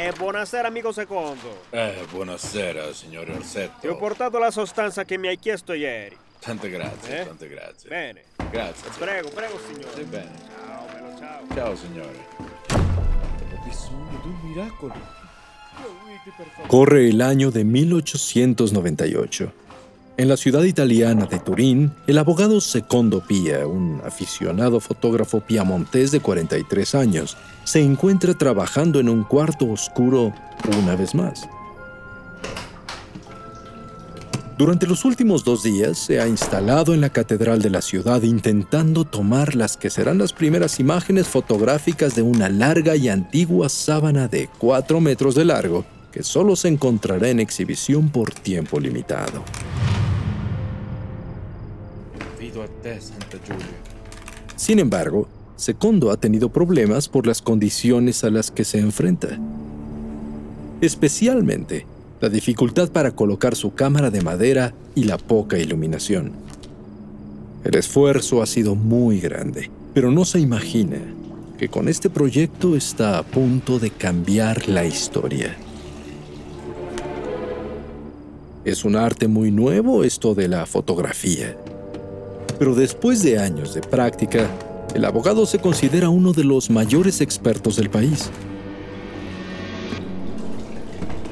Eh, buonasera amico secondo. Eh, buonasera, signore Orsetto. Ti ho portato la sostanza che mi hai chiesto ieri. Tante grazie, Eh? tante grazie. Bene. Grazie. Prego, prego signore. Stai bene. Ciao, bello, ciao. Ciao, signore. Ho bisogno di un miracolo. Corre el año de 1898. En la ciudad italiana de Turín, el abogado Secondo Pia, un aficionado fotógrafo piamontés de 43 años, se encuentra trabajando en un cuarto oscuro una vez más. Durante los últimos dos días se ha instalado en la catedral de la ciudad intentando tomar las que serán las primeras imágenes fotográficas de una larga y antigua sábana de 4 metros de largo que solo se encontrará en exhibición por tiempo limitado. Sin embargo, Secondo ha tenido problemas por las condiciones a las que se enfrenta. Especialmente la dificultad para colocar su cámara de madera y la poca iluminación. El esfuerzo ha sido muy grande, pero no se imagina que con este proyecto está a punto de cambiar la historia. Es un arte muy nuevo esto de la fotografía. Pero después de años de práctica, el abogado se considera uno de los mayores expertos del país.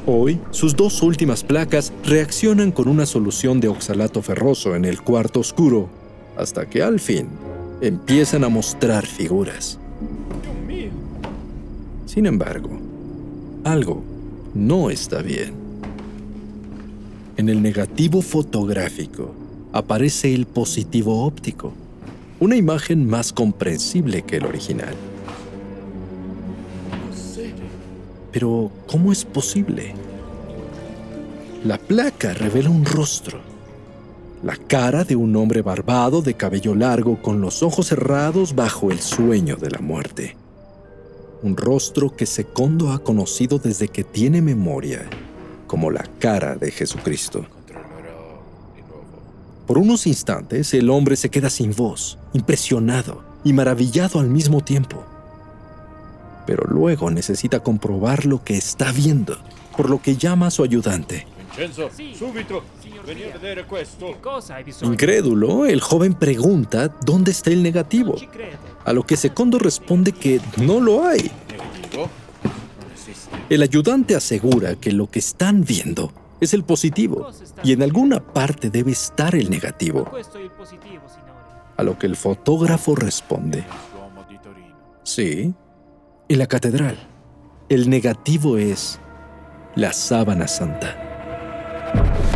Hoy, sus dos últimas placas reaccionan con una solución de oxalato ferroso en el cuarto oscuro, hasta que al fin empiezan a mostrar figuras. Sin embargo, algo no está bien. En el negativo fotográfico aparece el positivo óptico, una imagen más comprensible que el original. Pero, ¿cómo es posible? La placa revela un rostro. La cara de un hombre barbado de cabello largo con los ojos cerrados bajo el sueño de la muerte. Un rostro que Secondo ha conocido desde que tiene memoria como la cara de Jesucristo. Por unos instantes el hombre se queda sin voz, impresionado y maravillado al mismo tiempo. Pero luego necesita comprobar lo que está viendo, por lo que llama a su ayudante. Incrédulo, el joven pregunta dónde está el negativo, a lo que Secondo responde que no lo hay. El ayudante asegura que lo que están viendo es el positivo y en alguna parte debe estar el negativo, a lo que el fotógrafo responde. Sí, en la catedral. El negativo es la sábana santa.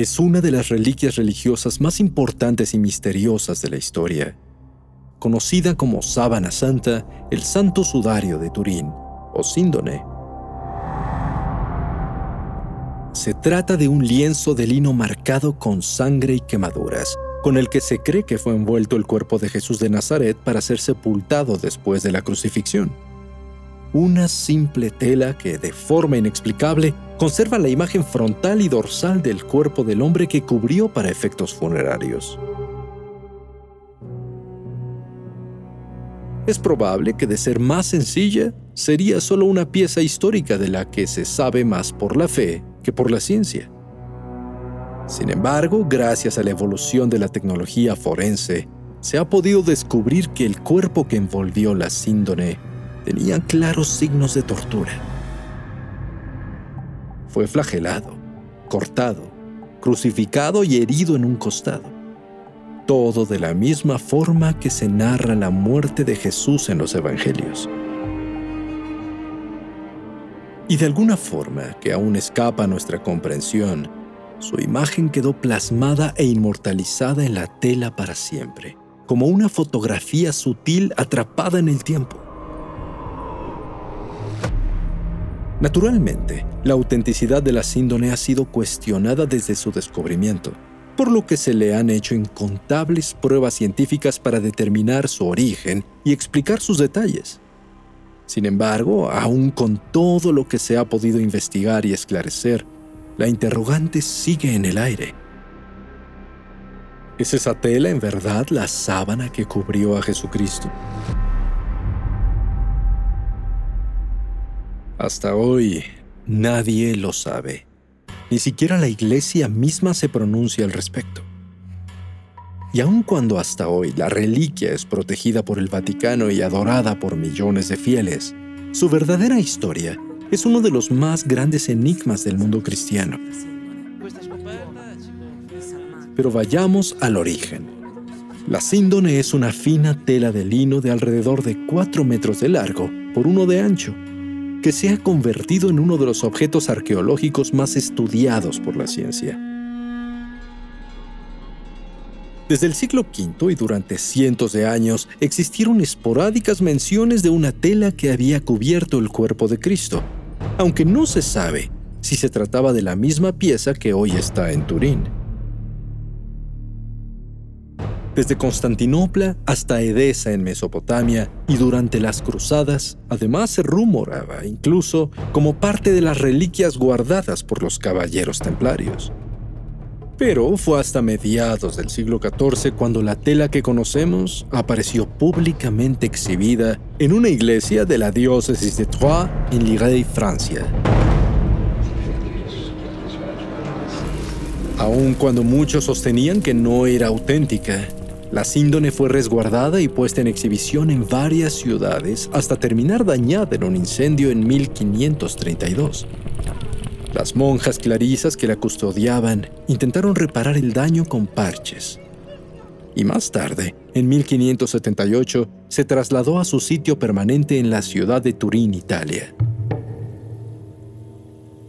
Es una de las reliquias religiosas más importantes y misteriosas de la historia. Conocida como sábana santa, el santo sudario de Turín, o síndone. Se trata de un lienzo de lino marcado con sangre y quemaduras, con el que se cree que fue envuelto el cuerpo de Jesús de Nazaret para ser sepultado después de la crucifixión. Una simple tela que, de forma inexplicable, conserva la imagen frontal y dorsal del cuerpo del hombre que cubrió para efectos funerarios. Es probable que de ser más sencilla, sería solo una pieza histórica de la que se sabe más por la fe que por la ciencia. Sin embargo, gracias a la evolución de la tecnología forense, se ha podido descubrir que el cuerpo que envolvió la síndone tenía claros signos de tortura. Fue flagelado, cortado, crucificado y herido en un costado. Todo de la misma forma que se narra la muerte de Jesús en los Evangelios. Y de alguna forma que aún escapa a nuestra comprensión, su imagen quedó plasmada e inmortalizada en la tela para siempre, como una fotografía sutil atrapada en el tiempo. Naturalmente, la autenticidad de la síndone ha sido cuestionada desde su descubrimiento, por lo que se le han hecho incontables pruebas científicas para determinar su origen y explicar sus detalles. Sin embargo, aún con todo lo que se ha podido investigar y esclarecer, la interrogante sigue en el aire. ¿Es esa tela en verdad la sábana que cubrió a Jesucristo? Hasta hoy, nadie lo sabe. Ni siquiera la iglesia misma se pronuncia al respecto. Y aun cuando hasta hoy la reliquia es protegida por el Vaticano y adorada por millones de fieles, su verdadera historia es uno de los más grandes enigmas del mundo cristiano. Pero vayamos al origen. La síndone es una fina tela de lino de alrededor de 4 metros de largo por uno de ancho, que se ha convertido en uno de los objetos arqueológicos más estudiados por la ciencia. Desde el siglo V y durante cientos de años existieron esporádicas menciones de una tela que había cubierto el cuerpo de Cristo, aunque no se sabe si se trataba de la misma pieza que hoy está en Turín. Desde Constantinopla hasta Edesa en Mesopotamia y durante las cruzadas, además se rumoraba incluso como parte de las reliquias guardadas por los caballeros templarios. Pero fue hasta mediados del siglo XIV cuando la tela que conocemos apareció públicamente exhibida en una iglesia de la diócesis de Troyes en Lirey, Francia. Aun cuando muchos sostenían que no era auténtica, la síndone fue resguardada y puesta en exhibición en varias ciudades hasta terminar dañada en un incendio en 1532. Las monjas clarisas que la custodiaban intentaron reparar el daño con parches. Y más tarde, en 1578, se trasladó a su sitio permanente en la ciudad de Turín, Italia.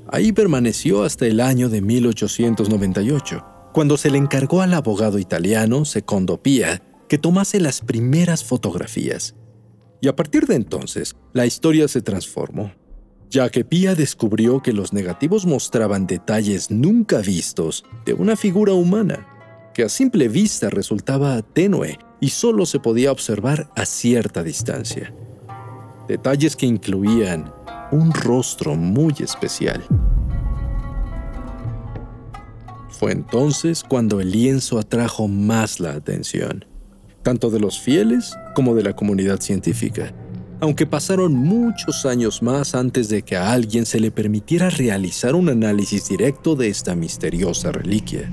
Ahí permaneció hasta el año de 1898, cuando se le encargó al abogado italiano Secondo Pia que tomase las primeras fotografías. Y a partir de entonces, la historia se transformó ya que Pia descubrió que los negativos mostraban detalles nunca vistos de una figura humana, que a simple vista resultaba tenue y solo se podía observar a cierta distancia. Detalles que incluían un rostro muy especial. Fue entonces cuando el lienzo atrajo más la atención, tanto de los fieles como de la comunidad científica aunque pasaron muchos años más antes de que a alguien se le permitiera realizar un análisis directo de esta misteriosa reliquia.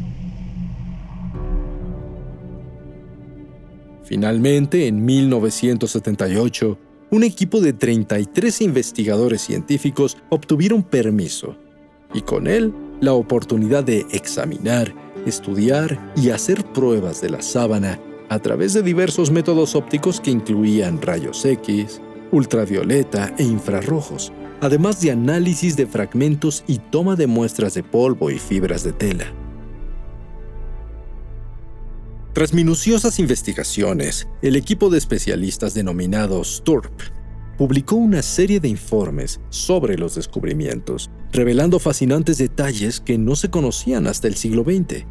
Finalmente, en 1978, un equipo de 33 investigadores científicos obtuvieron permiso y con él la oportunidad de examinar, estudiar y hacer pruebas de la sábana a través de diversos métodos ópticos que incluían rayos X, ultravioleta e infrarrojos, además de análisis de fragmentos y toma de muestras de polvo y fibras de tela. Tras minuciosas investigaciones, el equipo de especialistas denominado STURP publicó una serie de informes sobre los descubrimientos, revelando fascinantes detalles que no se conocían hasta el siglo XX.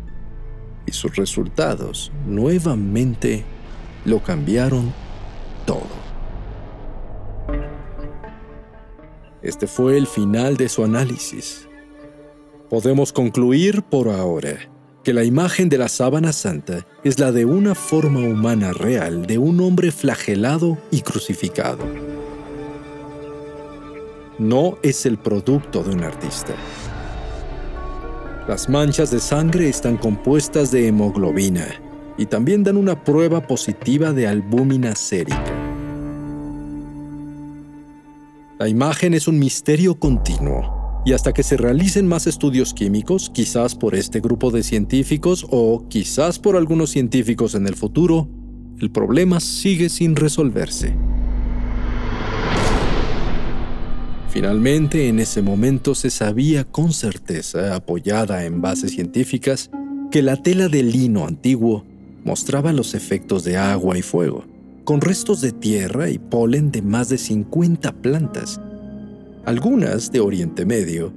Y sus resultados nuevamente lo cambiaron todo. Este fue el final de su análisis. Podemos concluir por ahora que la imagen de la sábana santa es la de una forma humana real de un hombre flagelado y crucificado. No es el producto de un artista. Las manchas de sangre están compuestas de hemoglobina y también dan una prueba positiva de albúmina sérica. La imagen es un misterio continuo, y hasta que se realicen más estudios químicos, quizás por este grupo de científicos o quizás por algunos científicos en el futuro, el problema sigue sin resolverse. Finalmente, en ese momento se sabía con certeza, apoyada en bases científicas, que la tela de lino antiguo mostraba los efectos de agua y fuego, con restos de tierra y polen de más de 50 plantas, algunas de Oriente Medio,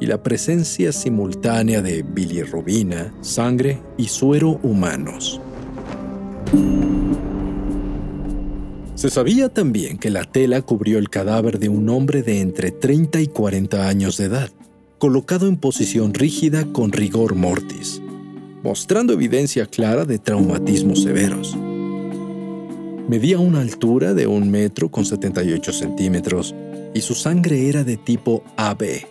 y la presencia simultánea de bilirrubina, sangre y suero humanos. Se sabía también que la tela cubrió el cadáver de un hombre de entre 30 y 40 años de edad, colocado en posición rígida con rigor mortis, mostrando evidencia clara de traumatismos severos. Medía una altura de un metro con 78 centímetros y su sangre era de tipo AB.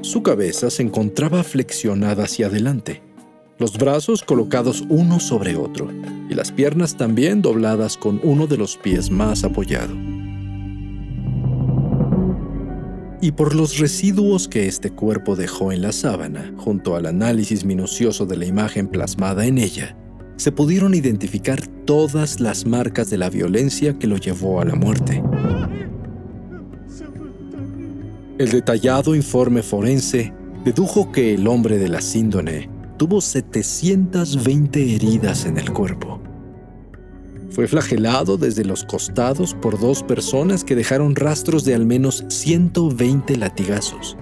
Su cabeza se encontraba flexionada hacia adelante, los brazos colocados uno sobre otro y las piernas también dobladas con uno de los pies más apoyado. Y por los residuos que este cuerpo dejó en la sábana, junto al análisis minucioso de la imagen plasmada en ella, se pudieron identificar todas las marcas de la violencia que lo llevó a la muerte. El detallado informe forense dedujo que el hombre de la síndone tuvo 720 heridas en el cuerpo. Fue flagelado desde los costados por dos personas que dejaron rastros de al menos 120 latigazos.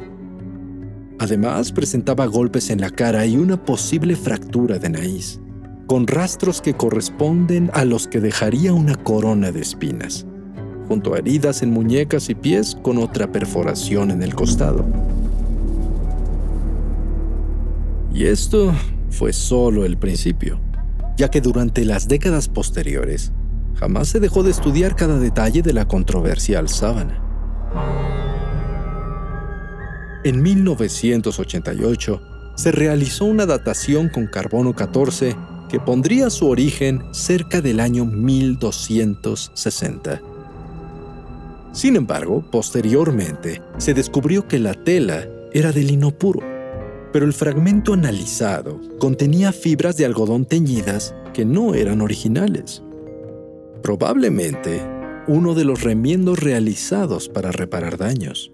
Además, presentaba golpes en la cara y una posible fractura de nariz, con rastros que corresponden a los que dejaría una corona de espinas, junto a heridas en muñecas y pies con otra perforación en el costado. Y esto fue solo el principio, ya que durante las décadas posteriores jamás se dejó de estudiar cada detalle de la controversial sábana. En 1988 se realizó una datación con carbono 14 que pondría su origen cerca del año 1260. Sin embargo, posteriormente se descubrió que la tela era de lino puro pero el fragmento analizado contenía fibras de algodón teñidas que no eran originales. Probablemente uno de los remiendos realizados para reparar daños.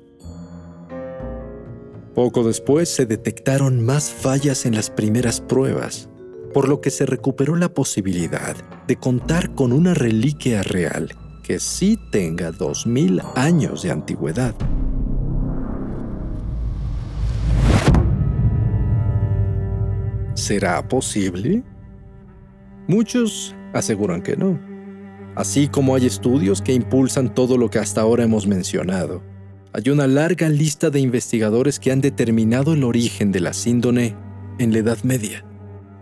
Poco después se detectaron más fallas en las primeras pruebas, por lo que se recuperó la posibilidad de contar con una reliquia real que sí tenga 2.000 años de antigüedad. ¿Será posible? Muchos aseguran que no, así como hay estudios que impulsan todo lo que hasta ahora hemos mencionado. Hay una larga lista de investigadores que han determinado el origen de la síndone en la Edad Media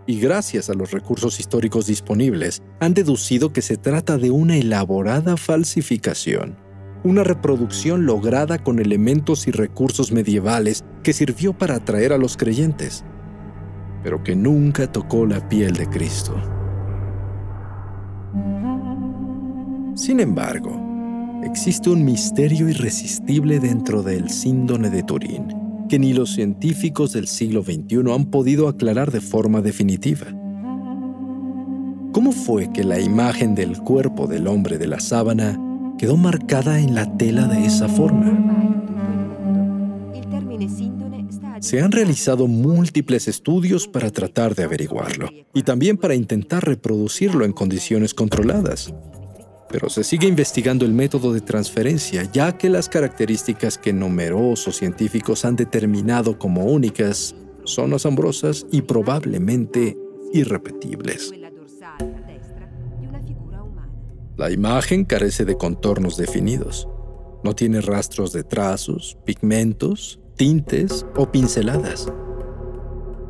y gracias a los recursos históricos disponibles han deducido que se trata de una elaborada falsificación, una reproducción lograda con elementos y recursos medievales que sirvió para atraer a los creyentes pero que nunca tocó la piel de Cristo. Sin embargo, existe un misterio irresistible dentro del síndone de Turín, que ni los científicos del siglo XXI han podido aclarar de forma definitiva. ¿Cómo fue que la imagen del cuerpo del hombre de la sábana quedó marcada en la tela de esa forma? Se han realizado múltiples estudios para tratar de averiguarlo y también para intentar reproducirlo en condiciones controladas. Pero se sigue investigando el método de transferencia ya que las características que numerosos científicos han determinado como únicas son asombrosas y probablemente irrepetibles. La imagen carece de contornos definidos. No tiene rastros de trazos, pigmentos tintes o pinceladas.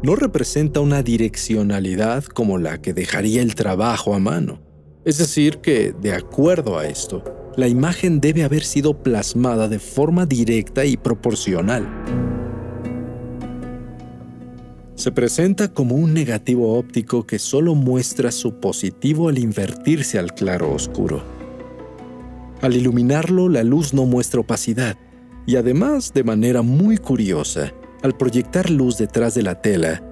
No representa una direccionalidad como la que dejaría el trabajo a mano. Es decir, que, de acuerdo a esto, la imagen debe haber sido plasmada de forma directa y proporcional. Se presenta como un negativo óptico que solo muestra su positivo al invertirse al claro oscuro. Al iluminarlo, la luz no muestra opacidad, y además, de manera muy curiosa, al proyectar luz detrás de la tela,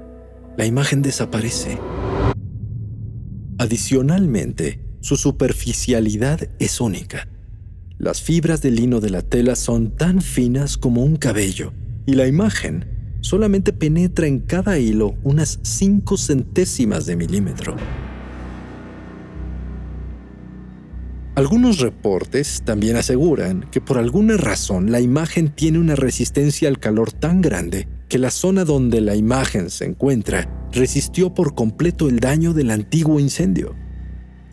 la imagen desaparece. Adicionalmente, su superficialidad es única. Las fibras de lino de la tela son tan finas como un cabello y la imagen solamente penetra en cada hilo unas cinco centésimas de milímetro. Algunos reportes también aseguran que por alguna razón la imagen tiene una resistencia al calor tan grande que la zona donde la imagen se encuentra resistió por completo el daño del antiguo incendio.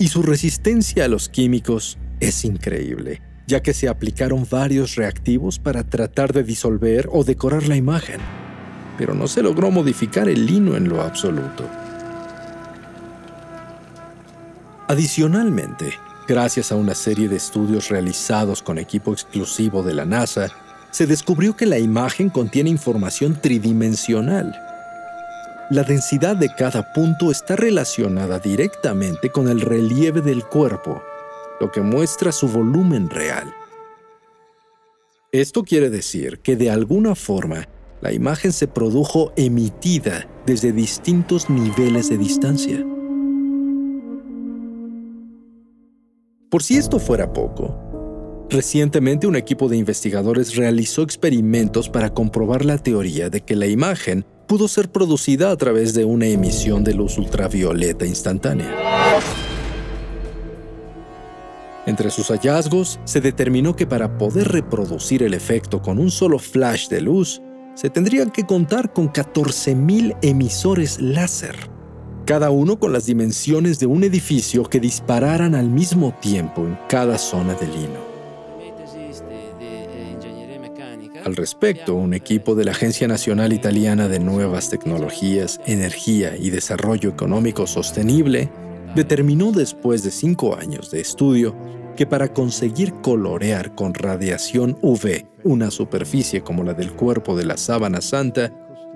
Y su resistencia a los químicos es increíble, ya que se aplicaron varios reactivos para tratar de disolver o decorar la imagen, pero no se logró modificar el lino en lo absoluto. Adicionalmente, Gracias a una serie de estudios realizados con equipo exclusivo de la NASA, se descubrió que la imagen contiene información tridimensional. La densidad de cada punto está relacionada directamente con el relieve del cuerpo, lo que muestra su volumen real. Esto quiere decir que de alguna forma la imagen se produjo emitida desde distintos niveles de distancia. Por si esto fuera poco, recientemente un equipo de investigadores realizó experimentos para comprobar la teoría de que la imagen pudo ser producida a través de una emisión de luz ultravioleta instantánea. Entre sus hallazgos, se determinó que para poder reproducir el efecto con un solo flash de luz, se tendrían que contar con 14.000 emisores láser cada uno con las dimensiones de un edificio que dispararan al mismo tiempo en cada zona del lino. Al respecto, un equipo de la Agencia Nacional Italiana de Nuevas Tecnologías, Energía y Desarrollo Económico Sostenible determinó después de cinco años de estudio que para conseguir colorear con radiación UV una superficie como la del cuerpo de la sábana santa,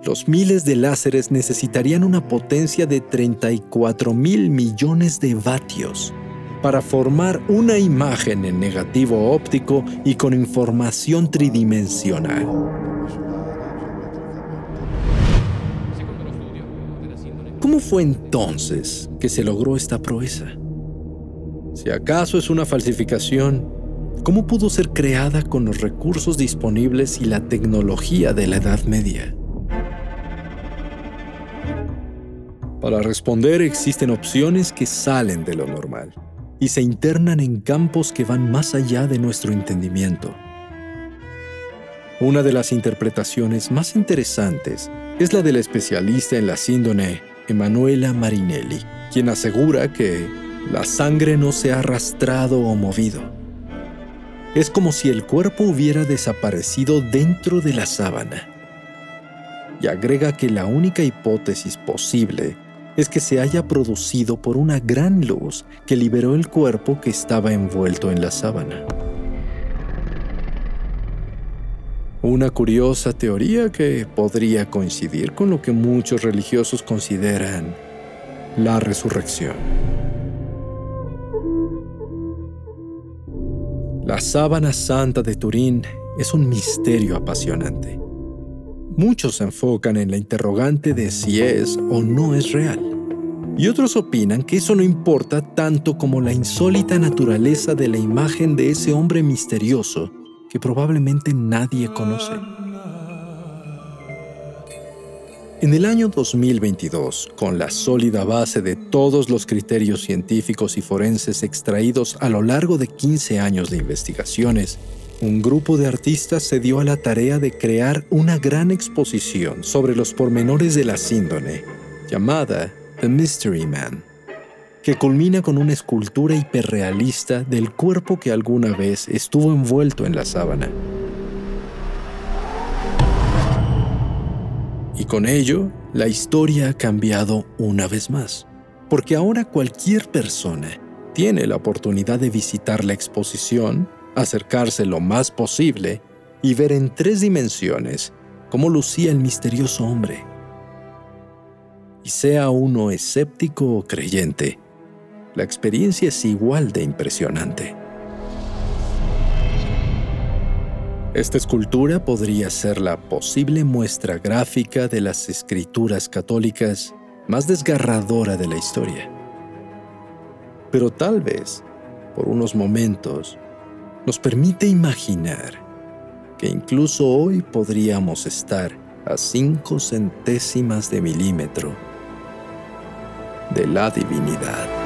los miles de láseres necesitarían una potencia de 34 mil millones de vatios para formar una imagen en negativo óptico y con información tridimensional. ¿Cómo fue entonces que se logró esta proeza? Si acaso es una falsificación, ¿cómo pudo ser creada con los recursos disponibles y la tecnología de la Edad Media? Para responder existen opciones que salen de lo normal y se internan en campos que van más allá de nuestro entendimiento. Una de las interpretaciones más interesantes es la del especialista en la síndrome Emanuela Marinelli, quien asegura que la sangre no se ha arrastrado o movido. Es como si el cuerpo hubiera desaparecido dentro de la sábana. Y agrega que la única hipótesis posible es que se haya producido por una gran luz que liberó el cuerpo que estaba envuelto en la sábana. Una curiosa teoría que podría coincidir con lo que muchos religiosos consideran la resurrección. La sábana santa de Turín es un misterio apasionante. Muchos se enfocan en la interrogante de si es o no es real. Y otros opinan que eso no importa tanto como la insólita naturaleza de la imagen de ese hombre misterioso que probablemente nadie conoce. En el año 2022, con la sólida base de todos los criterios científicos y forenses extraídos a lo largo de 15 años de investigaciones, un grupo de artistas se dio a la tarea de crear una gran exposición sobre los pormenores de la síndrome, llamada The Mystery Man, que culmina con una escultura hiperrealista del cuerpo que alguna vez estuvo envuelto en la sábana. Y con ello, la historia ha cambiado una vez más, porque ahora cualquier persona tiene la oportunidad de visitar la exposición acercarse lo más posible y ver en tres dimensiones cómo lucía el misterioso hombre. Y sea uno escéptico o creyente, la experiencia es igual de impresionante. Esta escultura podría ser la posible muestra gráfica de las escrituras católicas más desgarradora de la historia. Pero tal vez, por unos momentos, nos permite imaginar que incluso hoy podríamos estar a cinco centésimas de milímetro de la divinidad.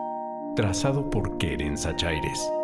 trazado por Keren Sachaires.